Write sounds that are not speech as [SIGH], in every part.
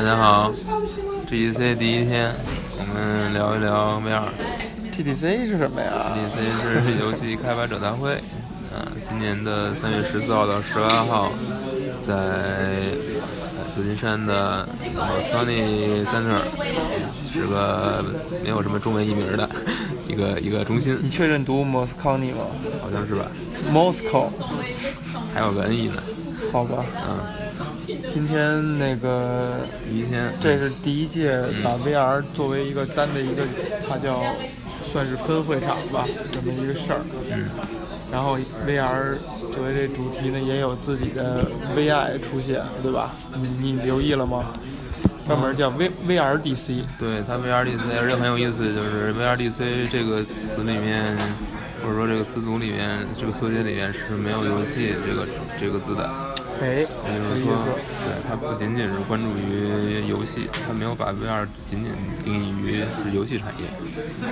大家好，GDC 第一天，我们聊一聊 VR。GDC 是什么呀？GDC 是游戏开发者大会，啊，今年的三月十四号到十八号，在呃旧金山的 Moscone Center，是个没有什么中文译名的 [LAUGHS] 一个一个中心，你确认读 Moscone 吗好像是吧？？Moscow，还有个 N E 呢，好吧。嗯，今天那个第一天，这是第一届把 VR 作为一个单的一个，它叫算是分会场吧，这么一个事儿。嗯，然后 VR 作为这主题呢，也有自己的 VI 出现，对吧？你你留意了吗？专门叫 V VRDC。对它 VRDC 而且很有意思，就是 VRDC 这个词里面，或者说这个词组里面，这个缩写里面是没有游戏这个这个字的。哎，也就是说，对它不仅仅是关注于游戏，它没有把 VR 仅仅定义于是游戏产业，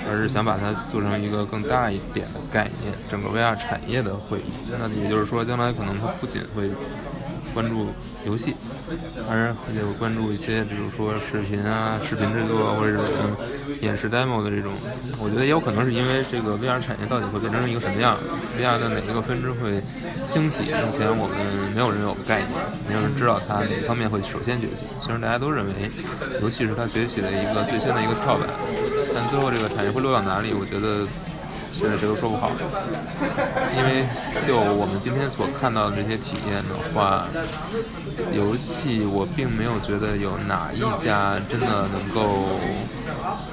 而是想把它做成一个更大一点的概念，整个 VR 产业的会议。那也就是说，将来可能它不仅会关注游戏，而且会关注一些，比如说视频啊、视频制作或者是嗯演示 demo 的这种。我觉得也有可能是因为这个 VR 产业到底会变成一个什么样，VR 的哪一个分支会兴起，目前我们没有人有概念，没有人知道它哪方面会首先崛起。虽然大家都认为游戏是它崛起的一个最先的一个跳板，但最后这个产业会落到哪里，我觉得现在谁都说不好。因为就我们今天所看到的这些体验的话，游戏我并没有觉得有哪一家真的能够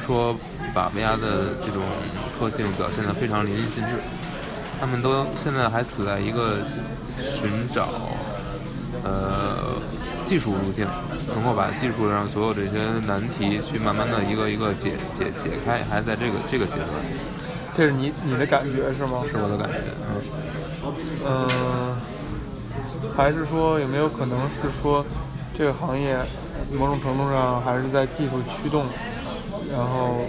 说把 VR 的这种特性表现得非常淋漓尽致。他们都现在还处在一个寻找呃技术路径，能够把技术上所有这些难题去慢慢的一个一个解解解开，还在这个这个阶段，这是你你的感觉是吗？是我的感觉。嗯。嗯，还是说有没有可能是说这个行业某种程度上还是在技术驱动，然后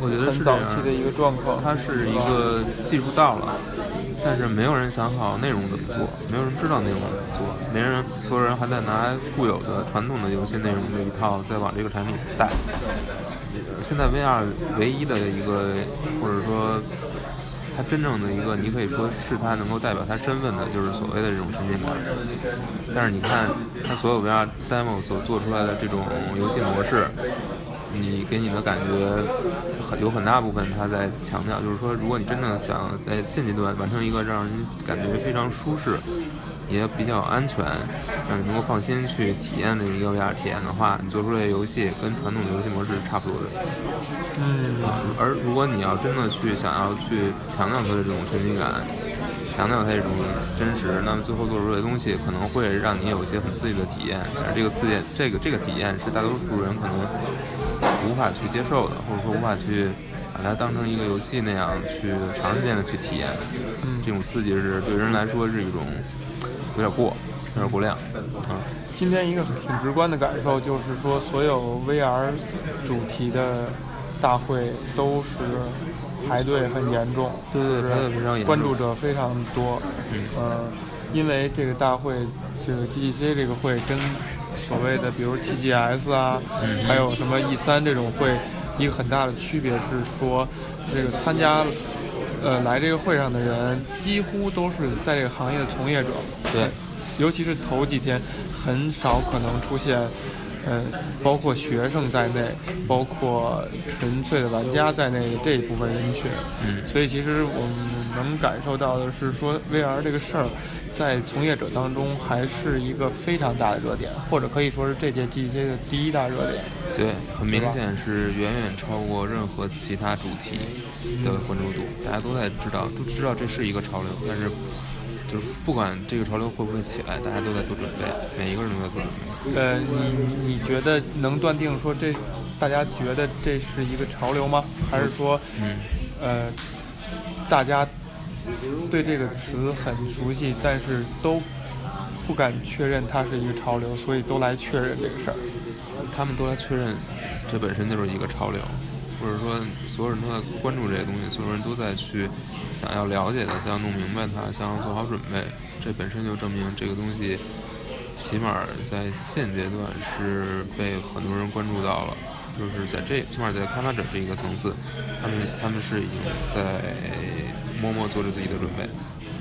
我觉得很是早期的一个状况？它是一个技术到了，但是没有人想好内容怎么做，没有人知道内容怎么做，没人，所有人还在拿固有的传统的游戏内容这一套再往这个产品带。现在 VR 唯一的一个，或者说它真正的一个，你可以说是它能够代表它身份的，就是所谓的这种沉浸感。但是你看它所有 VR demo 所做出来的这种游戏模式，你给你的感觉很有很大部分，他在强调，就是说，如果你真的想在现阶段完成一个让人感觉非常舒适，也比较安全，让你能够放心去体验的一个 VR 体验的话，你做出来的游戏跟传统的游戏模式是差不多的。嗯，而如果你要真的去想要去强调它的这种沉浸感，强调它这种真实，那么最后做出来的东西可能会让你有一些很刺激的体验，而这个刺激，这个这个体验是大多数人可能无法去接受的，或者说无法去把它当成一个游戏那样去长时间的去体验。嗯这种刺激是对人来说是一种有点过，有点过量，啊。今天一个挺直观的感受就是说，所有 VR 主题的大会都是排队很严重，对对对排队非常严重关注者非常多。嗯呃，因为这个大会，这个 GDC 这个会跟所谓的比如 TGS 啊，嗯还有什么 E 三这种会，一个很大的区别是说，这个参加。呃，来这个会上的人几乎都是在这个行业的从业者，对，尤其是头几天，很少可能出现，呃，包括学生在内，包括纯粹的玩家在内的这一部分人群。嗯所以其实我们能感受到的是说，VR 这个事儿，在从业者当中还是一个非常大的热点，或者可以说是这届 GDC 的第一大热点。对，很明显是远远超过任何其他主题的关注度，大家都在知道，都知道这是一个潮流，但是就是不管这个潮流会不会起来，大家都在做准备，每一个人都在做准备。呃，你你你觉得能断定说这，大家觉得这是一个潮流吗？还是说，嗯，呃，大家对这个词很熟悉，但是都不敢确认它是一个潮流，所以都来确认这个事儿。他们都来确认，这本身就是一个潮流，或者说所有人都在关注这些东西，所有人都在去想要了解它，想要弄明白它，想要做好准备，这本身就证明这个东西起码在现阶段是被很多人关注到了，就是在这起码在开发者这一个层次，他们他们是已经在默默做着自己的准备。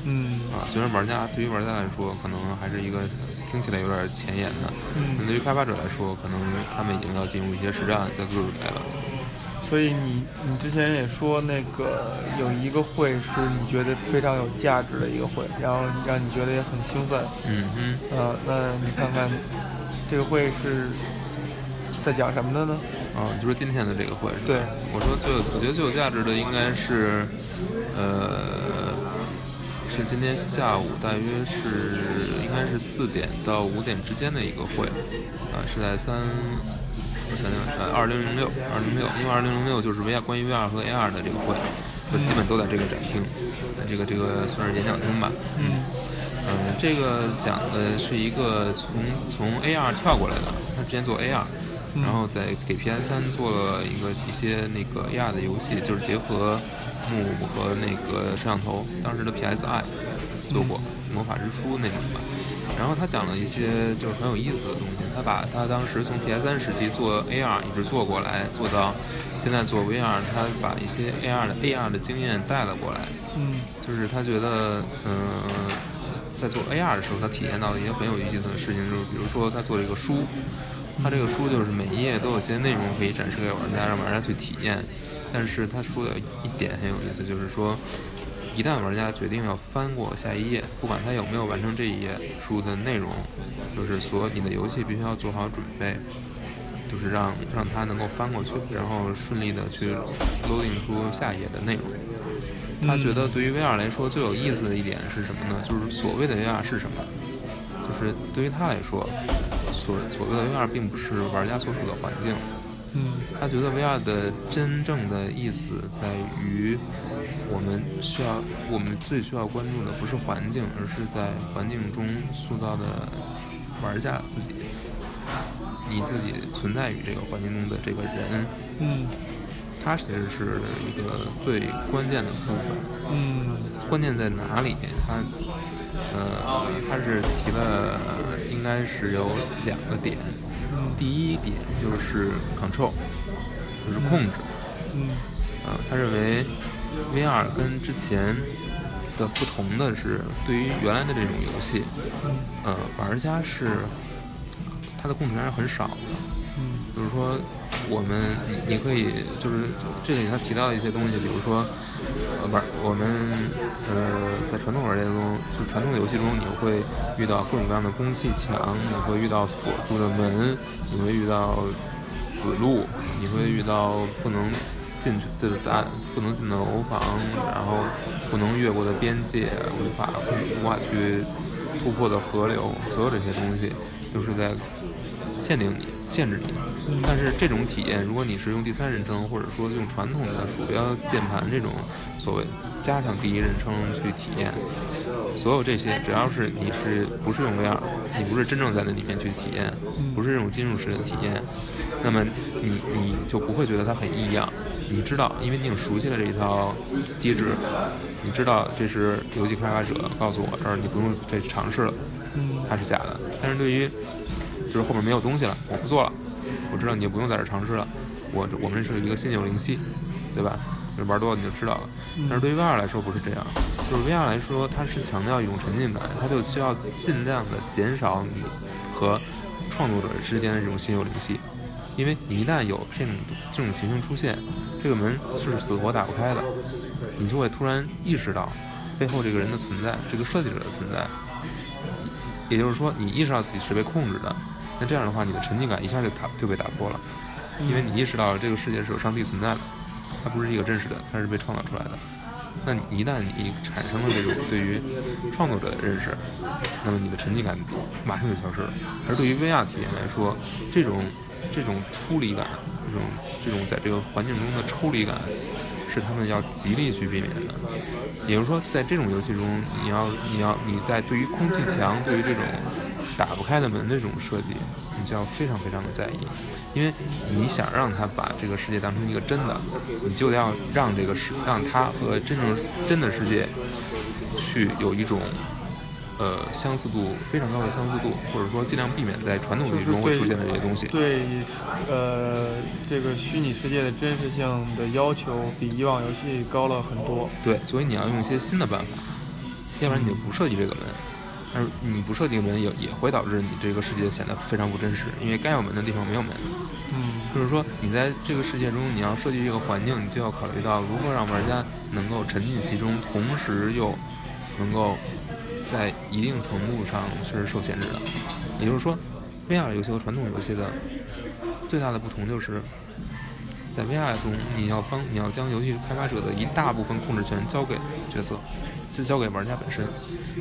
嗯啊，虽然玩家对于玩家来说可能还是一个听起来有点前沿的，嗯但对于开发者来说，可能他们已经要进入一些实战，在做准备了。所以你你之前也说那个有一个会是你觉得非常有价值的一个会，然后让你觉得也很兴奋。嗯嗯，呃，那你看看这个会是在讲什么的呢？啊，你就说今天的这个会是吧？对我说最有，我觉得最有价值的应该是，呃，是今天下午大约是应该是四点到五点之间的一个会，啊，是在三，我想想看，二零零六，二零零六，因为二零零六就是 VR 关于 VR 和 AR 的这个会，就基本都在这个展厅，在这个这个算是演讲厅吧。嗯嗯，这个讲的是一个从从 AR 跳过来的，他之前做 AR，嗯然后在给 PS 三做了一个一些那个 AR 的游戏，就是结合幕和那个摄像头，当时的 PSI 做过《魔法之书》那种吧。然后他讲了一些就是很有意思的东西，他把他当时从 PS 3时期做 AR 一直做过来，做到现在做 VR，他把一些 AR 的 AR 的经验带了过来。嗯就是他觉得，嗯、在做 AR 的时候，他体验到了一些很有意思的事情，就是比如说他做了一个书，他这个书就是每一页都有些内容可以展示给玩家，让玩家去体验。但是他说的一点很有意思，就是说，一旦玩家决定要翻过下一页，不管他有没有完成这一页书的内容，就是所你的游戏必须要做好准备，就是让让他能够翻过去，然后顺利的去 loading 出下一页的内容。他觉得对于 VR 来说最有意思的一点是什么呢？就是所谓的 VR 是什么？就是对于他来说，所所谓的 VR 并不是玩家所处的环境。嗯他觉得 VR 的真正的意思在于，我们需要我们最需要关注的不是环境，而是在环境中塑造的玩家自己，你自己存在于这个环境中的这个人。嗯它其实是一个最关键的部分。嗯关键在哪里？它，呃，它是提了，应该是有两个点。嗯第一点就是 control，就是控制。嗯啊，他认为 VR 跟之前的不同的是，对于原来的这种游戏，呃，玩家是他的控制还是很少的。说，我们你可以就是这里他提到一些东西，比如说，呃，不是我们呃在传统玩家中，就传统的游戏中，你会遇到各种各样的攻气墙，你会遇到锁住的门，你会遇到死路，你会遇到不能进去的大不能进的楼房，然后不能越过的边界，无法无法去突破的河流，所有这些东西都是在限定你、限制你。但是这种体验，如果你是用第三人称，或者说用传统的鼠标、键盘这种所谓加上第一人称去体验，所有这些，只要是你是不是用 VR，你不是真正在那里面去体验，不是这种进入式的体验，那么你你就不会觉得它很异样。你知道，因为你已经熟悉了这一套机制，你知道这是游戏开发者告诉我这儿你不用再去尝试了，嗯它是假的。但是对于就是后面没有东西了，我不做了，我知道你也不用在这儿尝试了，我我们是一个心有灵犀，对吧？就是玩多了你就知道了。但是对于 VR 来说不是这样，就是 VR 来说，它是强调一种沉浸感，它就需要尽量的减少你和创作者之间的这种心有灵犀，因为你一旦有这种这种情形出现，这个门是死活打不开的，你就会突然意识到背后这个人的存在，这个设计者的存在。也就是说，你意识到自己是被控制的，那这样的话，你的沉浸感一下就打就被打破了，因为你意识到了这个世界是有上帝存在的，它不是一个真实的，它是被创造出来的。那你一旦你产生了这种对于创作者的认识，那么你的沉浸感马上就消失了。而对于 VR 体验来说，这种这种出离感，这种这种在这个环境中的抽离感，是他们要极力去避免的。也就是说，在这种游戏中，你要你要你在对于空气墙、对于这种打不开的门的这种设计，你就要非常非常的在意，因为你想让他把这个世界当成一个真的，你就要让这个世让他和真正真的世界去有一种呃相似度非常高的相似度，或者说尽量避免在传统游戏中会出现的这些东西。对，呃，这个虚拟世界的真实性的要求比以往游戏高了很多。对，所以你要用一些新的办法，要不然你就不设计这个门。但是你不设定门也也会导致你这个世界显得非常不真实，因为该有门的地方没有门。嗯，就是说你在这个世界中，你要设计这个环境，你就要考虑到如何让玩家能够沉浸其中，同时又能够在一定程度上是受限制的。也就是说，VR 游戏和传统游戏的最大的不同就是，在 VR 中，你要帮你要将游戏开发者的一大部分控制权交给角色。是交给玩家本身。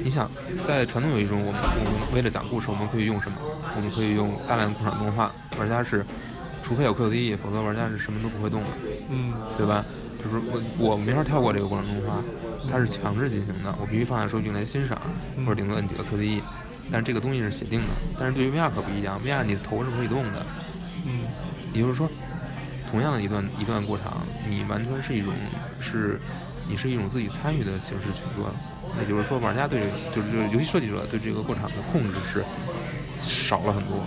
你想，在传统游戏中，我们我们为了讲故事，我们可以用什么？我们可以用大量的过场动画。玩家是，除非有 QTE，否则玩家是什么都不会动的。嗯，对吧？就是我我没法跳过这个过场动画，它是强制进行的，我必须放下手柄来欣赏，或者顶多摁几个 QTE。但是这个东西是写定的。但是对于 VR 可不一样，VR 你的头是可以动的。嗯，也就是说，同样的一段一段过场，你完全是一种是。你是一种自己参与的形式去做的，也就是说，玩家对就是就是游戏设计者对这个过场的控制是少了很多。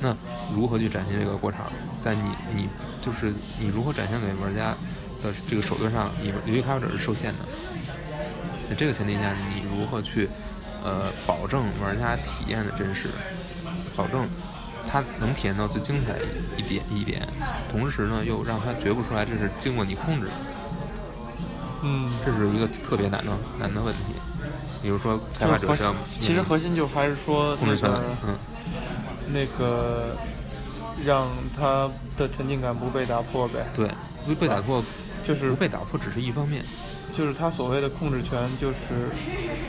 那如何去展现这个过场？在你你就是你如何展现给玩家的这个手段上，你游戏开发者是受限的。在这个前提下，你如何去呃保证玩家体验的真实，保证他能体验到最精彩一点一点，同时呢又让他觉不出来这是经过你控制的。嗯，这是一个特别难的难的问题。比如说，开发者上，其实核心就还是说那个，嗯，那个让他的沉浸感不被打破呗。对，不被打破，就是不被打破只是一方面。就是他所谓的控制权，就是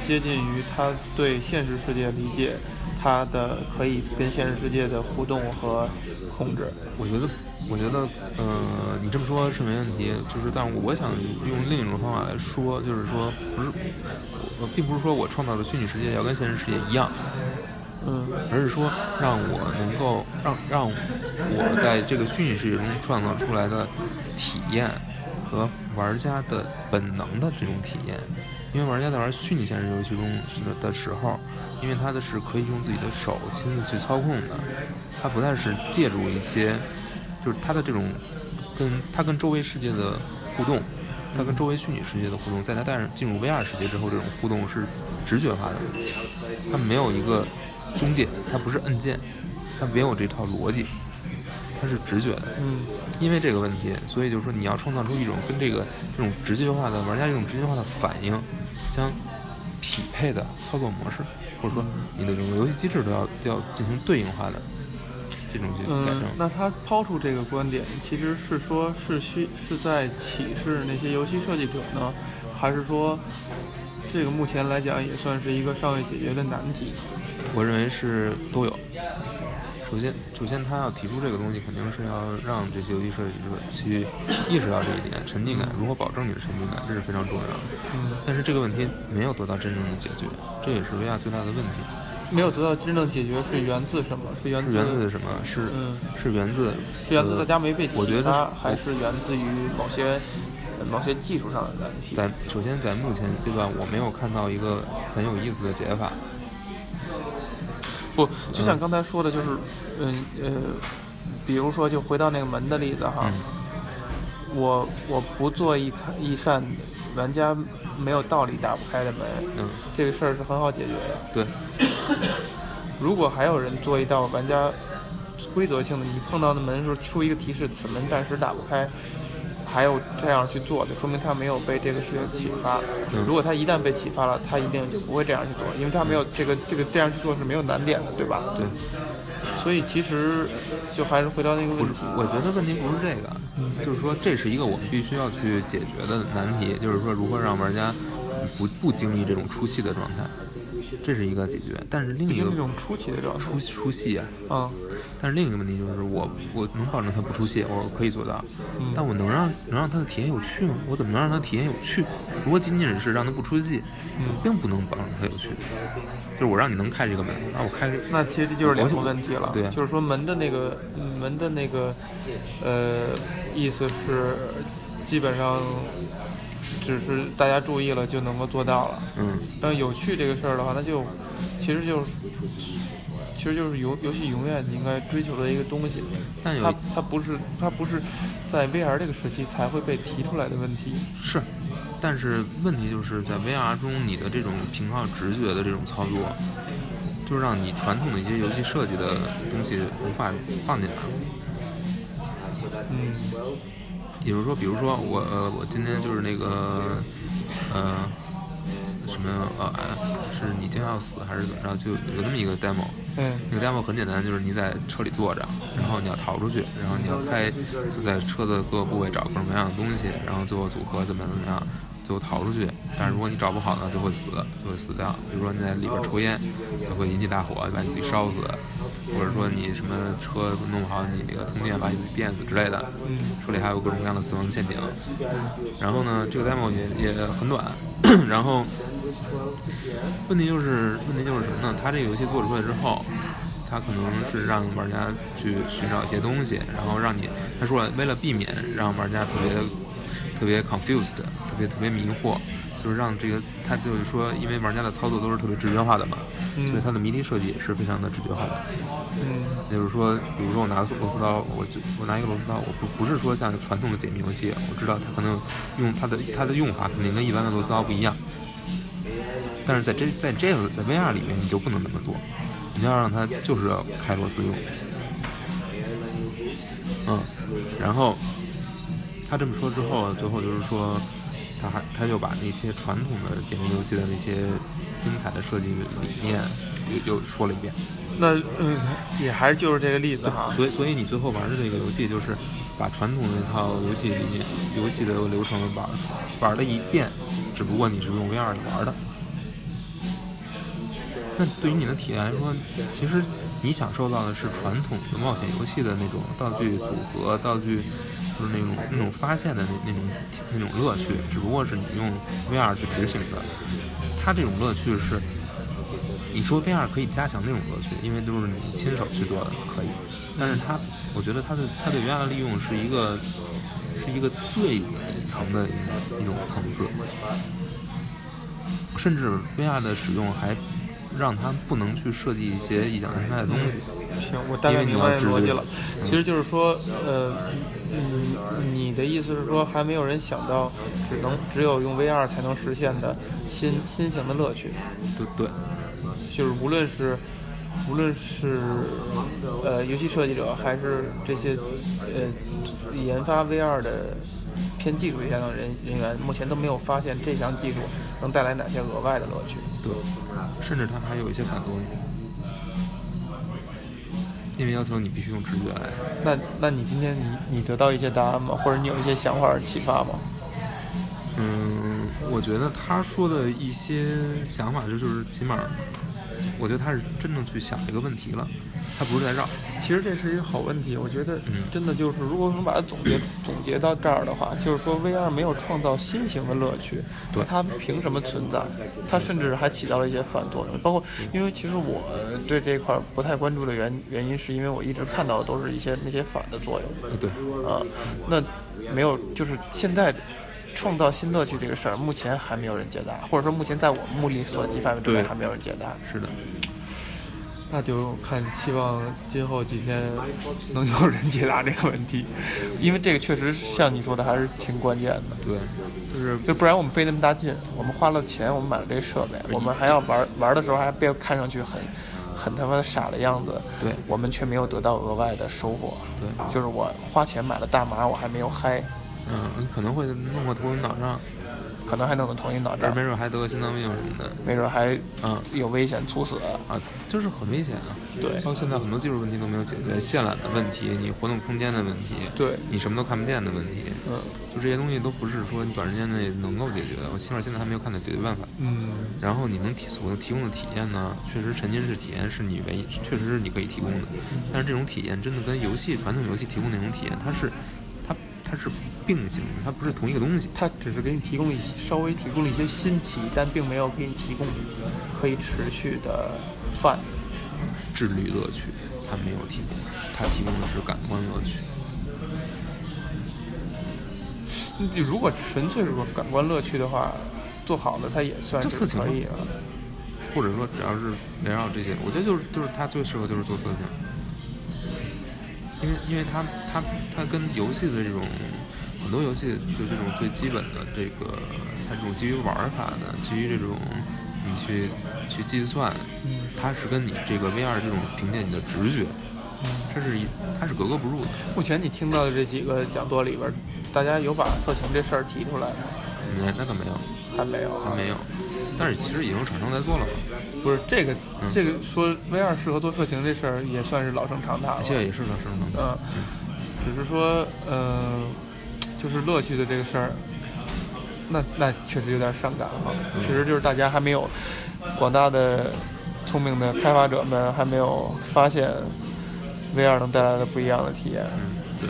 接近于他对现实世界理解，他的可以跟现实世界的互动和控制。我觉得。我觉得，呃，你这么说是没问题，就是，但是我想用另一种方法来说，就是说，不是，呃，并不是说我创造的虚拟世界要跟现实世界一样，嗯，而是说让我能够让让我在这个虚拟世界中创造出来的体验和玩家的本能的这种体验，因为玩家在玩虚拟现实游戏中的时候，因为他的是可以用自己的手亲自去操控的，他不再是借助一些。就是他的这种，跟他跟周围世界的互动，他跟周围虚拟世界的互动，在他带上进入 VR 世界之后，这种互动是直觉化的，他没有一个中介，他不是按键，他没有这套逻辑，他是直觉的。嗯。因为这个问题，所以就是说你要创造出一种跟这个这种直觉化的玩家这种直觉化的反应相匹配的操作模式，或者说你的整个游戏机制都要都要进行对应化的。嗯，那他抛出这个观点，其实是说，是需是在启示那些游戏设计者呢，还是说，这个目前来讲也算是一个尚未解决的难题？我认为是都有。首先，首先他要提出这个东西，肯定是要让这些游戏设计者去意识到这一点，沉浸感如何保证你的沉浸感，这是非常重要的。嗯。但是这个问题没有得到真正的解决，这也是 VR 最大的问题。没有得到真正解决是源自什么？是源自源自什么？是是源自是源自大家没被启发，还是源自于某些某些技术上的问题？在首先在目前阶段，我没有看到一个很有意思的解法。不，就像刚才说的，就是嗯呃，比如说，就回到那个门的例子哈，我我不做一一扇玩家没有道理打不开的门，嗯，这个事儿是很好解决的。对。如果还有人做一道玩家规则性的，你碰到的门时候出一个提示，此门暂时打不开，还有这样去做就，说明他没有被这个事情启发。如果他一旦被启发了，他一定就不会这样去做，因为他没有这个这个这样去做是没有难点的，对吧？对。所以其实就还是回到那个问题，我觉得问题不是这个，就是说这是一个我们必须要去解决的难题，就是说如何让玩家不不经历这种出戏的状态。这是一个解决，但是另一个出奇的状出出戏啊，嗯，但是另一个问题就是我我能保证他不出戏，我可以做到，但我能让能让他的体验有趣吗？我怎么能让他体验有趣？如果仅仅是让他不出戏，并不能保证他有趣。就是我让你能开这个门，那我开，那其实这就是两个问题了，对，就是说门的那个门的那个呃意思是基本上。只是大家注意了就能够做到了。嗯，但有趣这个事儿的话，那就其实就是其实就是游游戏永远应该追求的一个东西。但有它它不是它不是在 VR 这个时期才会被提出来的问题。是，但是问题就是在 VR 中，你的这种凭靠直觉的这种操作，就让你传统的一些游戏设计的东西无法放进来。嗯比如说，比如说我呃，我今天就是那个呃什么呃，哎是你将要死还是怎么着？就有那么一个 demo，嗯那个 demo 很简单，就是你在车里坐着，然后你要逃出去，然后你要开，就在车的各个部位找各种各样的东西，然后最后组合怎么怎么样，就逃出去。但是如果你找不好呢，就会死，就会死掉。比如说你在里边抽烟，就会引起大火，把你自己烧死；或者说你什么车弄不好，你那个通电把你自己电死之类的。车里还有各种各样的死亡陷阱。然后呢，这个 demo 也也很短，然后问题就是问题就是什么呢？它这个游戏做出来之后，它可能是让玩家去寻找一些东西，然后让你他说了，为了避免让玩家特别特别 confused，特别特别迷惑。就是让这个，他就是说，因为玩家的操作都是特别直觉化的嘛，嗯所以它的谜题设计也是非常的直觉化的。嗯也就是说，比如说我拿螺丝刀，我就我拿一个螺丝刀，我不不是说像传统的解谜游戏，我知道它可能用它的它的用法肯定跟一般的螺丝刀不一样，但是在这在这个在 VR 里面你就不能这么做，你要让它就是要开螺丝用，嗯，然后他这么说之后，最后就是说，他还他就把那些传统的解谜游戏的那些精彩的设计理念又又说了一遍。那嗯也还是就是这个例子哈。所以，所以你最后玩的这个游戏就是把传统的那套游戏理念、游戏的流程玩玩了一遍，只不过你是用 VR 里玩的。那对于你的体验来说，其实你享受到的是传统的冒险游戏的那种道具组合、道具就是那种那种发现的那那种那种乐趣，只不过是你用 VR 去执行的。它这种乐趣是，你说 VR 可以加强这种乐趣，因为都是你亲手去做的，可以。但是它，我觉得它的它对 VR 的利用是一个是一个最底层的一一种层次，甚至 VR 的使用还让它不能去设计一些异想天开的东西。行，我大概因为你明要直觉白逻辑了。其实就是说，呃，嗯，你的意思是说，还没有人想到，只能只有用 VR 才能实现的新新型的乐趣，对对，就是无论是无论是呃游戏设计者，还是这些呃研发 VR 的偏技术一些的人人员，目前都没有发现这项技术能带来哪些额外的乐趣。对，甚至它还有一些反作用，因为要求你必须用直觉来。那那你今天你你得到一些答案吗？或者你有一些想法启发吗？嗯，我觉得他说的一些想法，就就是起码，我觉得他是真正去想这个问题了，他不是在绕。其实这是一个好问题，我觉得嗯。真的就是，如果能把它总结 [CLEARS THROAT] 总结到这儿的话，就是说 VR 没有创造新型的乐趣，对。它凭什么存在？它甚至还起到了一些反作用，包括因为其实我对这块儿不太关注的原原因，是因为我一直看到的都是一些那些反的作用，呃对，啊，那没有，就是现在创造新乐趣这个事儿，目前还没有人解答，或者说目前在我们目力所及范围之内还没有人解答。是的，那就看，希望今后几天能有人解答这个问题，因为这个确实像你说的还是挺关键的。对，就是就不然我们费那么大劲，我们花了钱，我们买了这设备，我们还要玩玩的时候还被看上去很很他妈傻的样子，对我们却没有得到额外的收获。对，就是我花钱买了大麻，我还没有嗨，嗯，可能会弄个头晕脑胀，可能还弄得头晕脑胀没，准还得个心脏病什么的，没准还嗯有危险猝死。啊，就是很危险啊。对包括现在很多技术问题都没有解决，线缆的问题，你活动空间的问题，对，你什么都看不见的问题，嗯就这些东西都不是说你短时间内能够解决的。我起码现在还没有看到解决办法。嗯，然后你能提所提供的体验呢，确实沉浸式体验是你唯一，确实是你可以提供的。但是这种体验真的跟游戏传统游戏提供那种体验，它是它它是并行，它不是同一个东西。它只是给你提供了一些稍微提供了一些新奇，但并没有给你提供可以持续的饭。智力乐趣它没有提供，它提供的是感官乐趣。你如果纯粹是说感官乐趣的话，做好了它也算是色情可以了。或者说只要是围绕这些，我觉得就是就是它最适合就是做色情，因为因为它它它跟游戏的这种很多游戏就这种最基本的这个它这种基于玩法的，基于这种你去去计算，嗯它是跟你这个 VR 这种凭借你的直觉，嗯。它是一它是格格不入的。目前你听到的这几个讲座里边，大家有把色情这事儿提出来吗？那那可没有，还没有啊，还没有，但是其实已经有厂商在做了嘛，不是这个，嗯这个说 VR 适合做色情这事儿也算是老生常谈了。现在也是老生常谈。嗯，只是说，嗯、就是乐趣的这个事儿，那那确实有点伤感了。其实就是大家还没有，广大的聪明的开发者们还没有发现 VR 能带来的不一样的体验。嗯，对，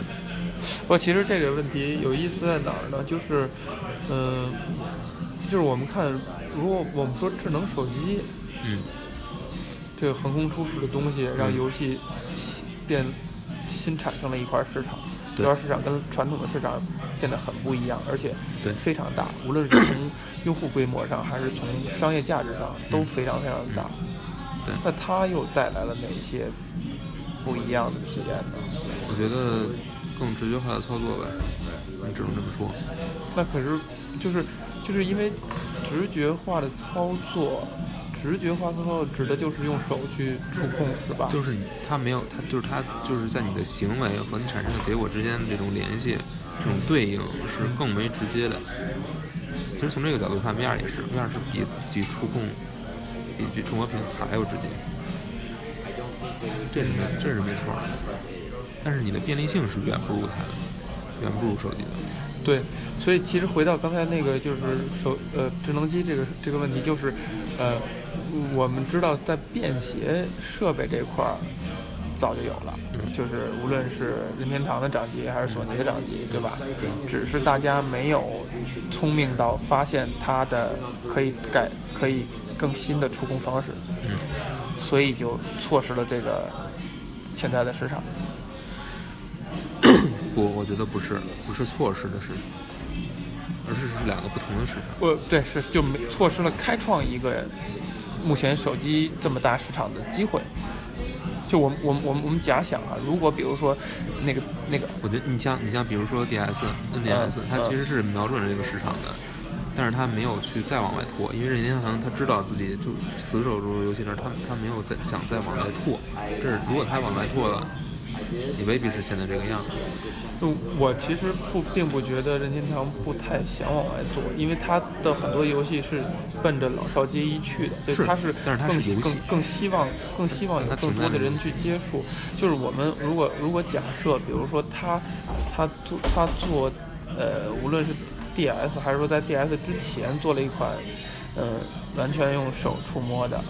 不过其实这个问题有意思在哪儿呢？就是，嗯、就是我们看，如果我们说智能手机嗯这个横空出世的东西，让嗯游戏变新产生了一块市场，这对块市场跟传统的市场变得很不一样，而且对非常大，无论是从用户规模上，还是从商业价值上，都嗯非常非常大。对那它又带来了哪些不一样的体验呢？我觉得更直觉化的操作呗，只能这么说。那可是就是就是因为直觉化的操作，直觉化操作指的就是用手去触控，是吧？就是它没有，它就是它就是在你的行为和你产生的结果之间的这种联系，这种对应是更为直接的。其实从这个角度看，VR 也是，VR 是比比触控比比触摸屏还要直接，这是没这是没错的。但是你的便利性是远不如它的，远不如手机的。对，所以其实回到刚才那个就是手呃智能机这个这个问题，就是呃我们知道在便携设备这块儿早就有了，就是无论是任天堂的掌机还是索尼的掌机，对吧？只是大家没有聪明到发现它的可以改可以更新的触控方式，嗯，所以就错失了这个潜在的市场。不，我觉得不是，不是错失的市场，而是是两个不同的市场。不对，是就没错失了开创一个目前手机这么大市场的机会。就我们我们我们我们假想啊，如果比如说那个那个我觉得你像你像比如说 DS、NDS，它嗯其实是瞄准了这个市场的，但是它没有去再往外拓，因为任天堂他知道自己就死守住游戏那儿，他他没有再想再往外拓。这是如果他往外拓了，也未必是现在这个样子。就我其实不并不觉得任天堂不太想往外做，因为它的很多游戏是奔着老少皆宜去的，所以它是更更更希望更希望有更多的人去接触。就是我们如果如果假设，比如说他他做他做呃，无论是 DS 还是说在 DS 之前做了一款呃完全用手触摸的，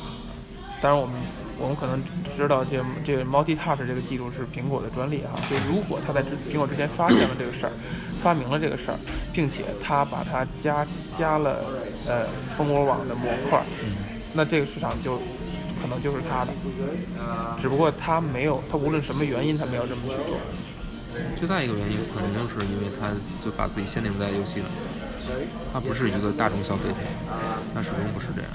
当然我们。我们可能知道这这个 Multi Touch 这个技术是苹果的专利哈，就如果他在之苹果之前发现了这个事儿，发明了这个事儿，并且他把它加加了呃蜂窝网的模块，那这个市场就可能就是他的，只不过他没有，他无论什么原因他没有这么去做。最大一个原因可能就是因为他就把自己限定在游戏了，它不是一个大众消费品，它始终不是这样。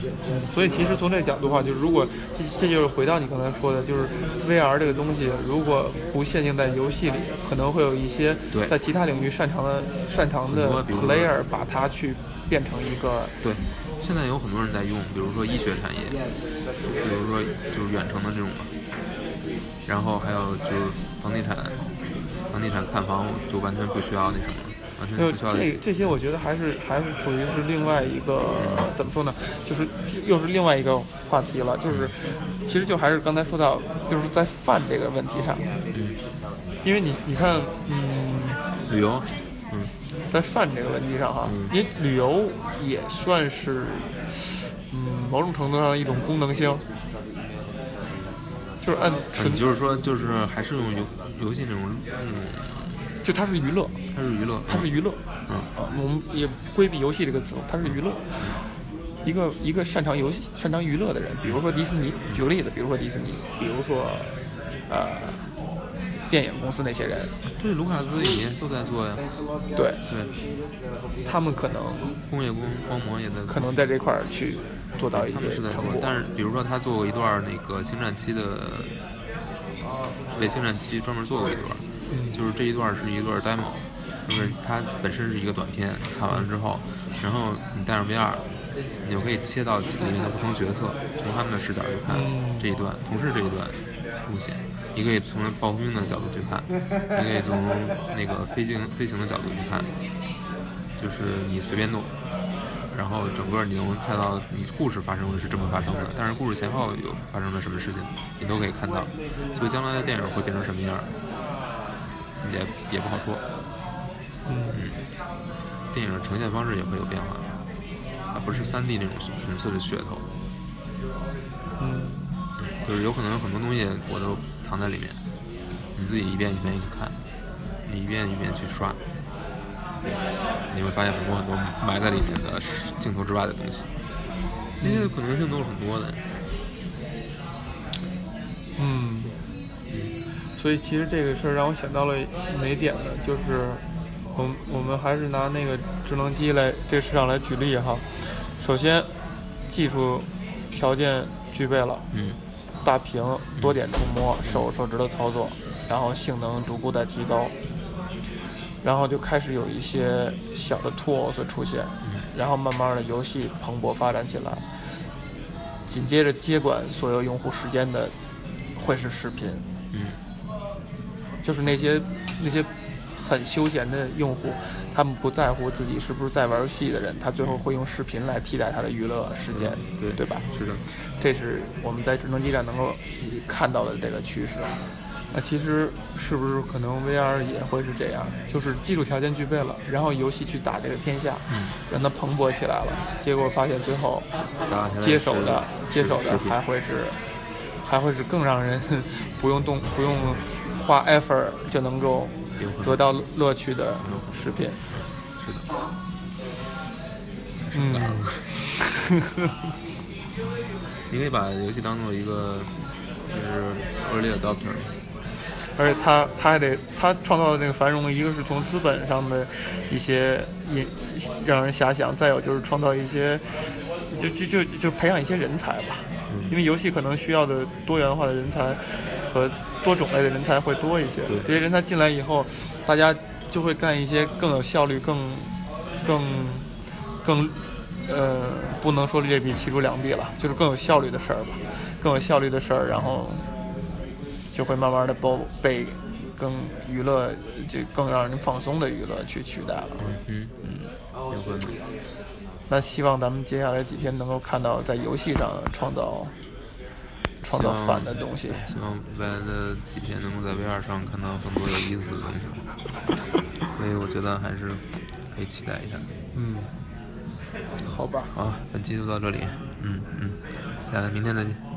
所以其实从这个角度的话，就是如果这这就是回到你刚才说的，就是 VR 这个东西，如果不限定在游戏里，可能会有一些对。在其他领域擅长的擅长的 player 把它去变成一个对，现在有很多人在用，比如说医学产业，比如说就是远程的这种嘛，然后还有就是房地产，房地产看房就完全不需要那什么了，完全就不需要。这这些，我觉得还是还是属于是另外一个怎么说呢？就是又是另外一个话题了。就是其实就还是刚才说到，就是在饭这个问题上，嗯，因为你你看，嗯，旅游，嗯，在饭这个问题上哈，嗯因为旅游也算是嗯某种程度上一种功能性，就是按纯你就是说就是还是用游游戏那种那种，就它是娱乐，它是娱乐，它是娱乐。嗯啊，我们也规避游戏这个词，它是娱乐。一个一个擅长游戏、擅长娱乐的人，比如说迪士尼，举个例子，比如说迪士尼，比如说呃电影公司那些人，对，卢卡斯也都在做呀。对对，他们可能工业光光魔也在做，可能在这块儿去做到一些成果。。但是比如说他做过一段那个星战七的，为星战七专门做过一段，嗯就是这一段是一段 demo，就是它本身是一个短片，看完了之后，然后你带上 VR，你就可以切到里面的不同角色，从他们的视角去看这一段，同事这一段路线，你可以从暴风的角度去看，你可以从那个飞行飞行的角度去看，就是你随便弄。然后整个你能看到你故事发生的是这么发生的，但是故事前后有发生了什么事情，你都可以看到。所以将来的电影会变成什么样，也也不好说。嗯。电影呈现方式也会有变化，它不是3 D 那种纯粹的噱头，嗯。就是有可能有很多东西我都藏在里面，你自己一遍一遍去看，你一遍一遍去刷，你会发现很多很多埋在里面的镜头之外的东西，这些可能性都是很多的。嗯，所以其实这个事儿让我想到了哪点呢？就是我们我们还是拿那个智能机来这个市场来举例哈。首先，技术条件具备了，嗯大屏、多点触摸、手手指头操作，然后性能逐步在提高，然后就开始有一些小的 tools 出现，然后慢慢的游戏蓬勃发展起来，紧接着接管所有用户时间的会是视频，嗯就是那些那些很休闲的用户，他们不在乎自己是不是在玩游戏的人，他最后会用视频来替代他的娱乐时间，对对吧？是的，这是我们在智能机上能够看到的这个趋势。那其实是不是可能 VR 也会是这样？就是技术条件具备了，然后游戏去打这个天下，嗯，让它蓬勃起来了，结果发现最后接手的接手的还会是还会是更让人 [LAUGHS] 不用动不用花 effort 就能够得到乐趣的视频。是的。嗯，[LAUGHS] 你可以把游戏当做一个就是 early adopter，而且他他还得他创造的那个繁荣，一个是从资本上的一些引让人遐想，再有就是创造一些就就就就培养一些人才吧，因为游戏可能需要的多元化的人才和多种类的人才会多一些对。这些人才进来以后，大家就会干一些更有效率、更更更呃，不能说劣币驱逐良币了，就是更有效率的事儿吧，更有效率的事儿，然后就会慢慢的包被更娱乐，就更让人放松的娱乐去取代了。嗯嗯，有可能。那希望咱们接下来几天能够看到在游戏上创造创造希望反的东西。希望未来的几天能够在 VR 上看到更多有意思的东西，所以我觉得还是可以期待一下。嗯，好吧。好，本期就到这里，嗯嗯，下来明天再见。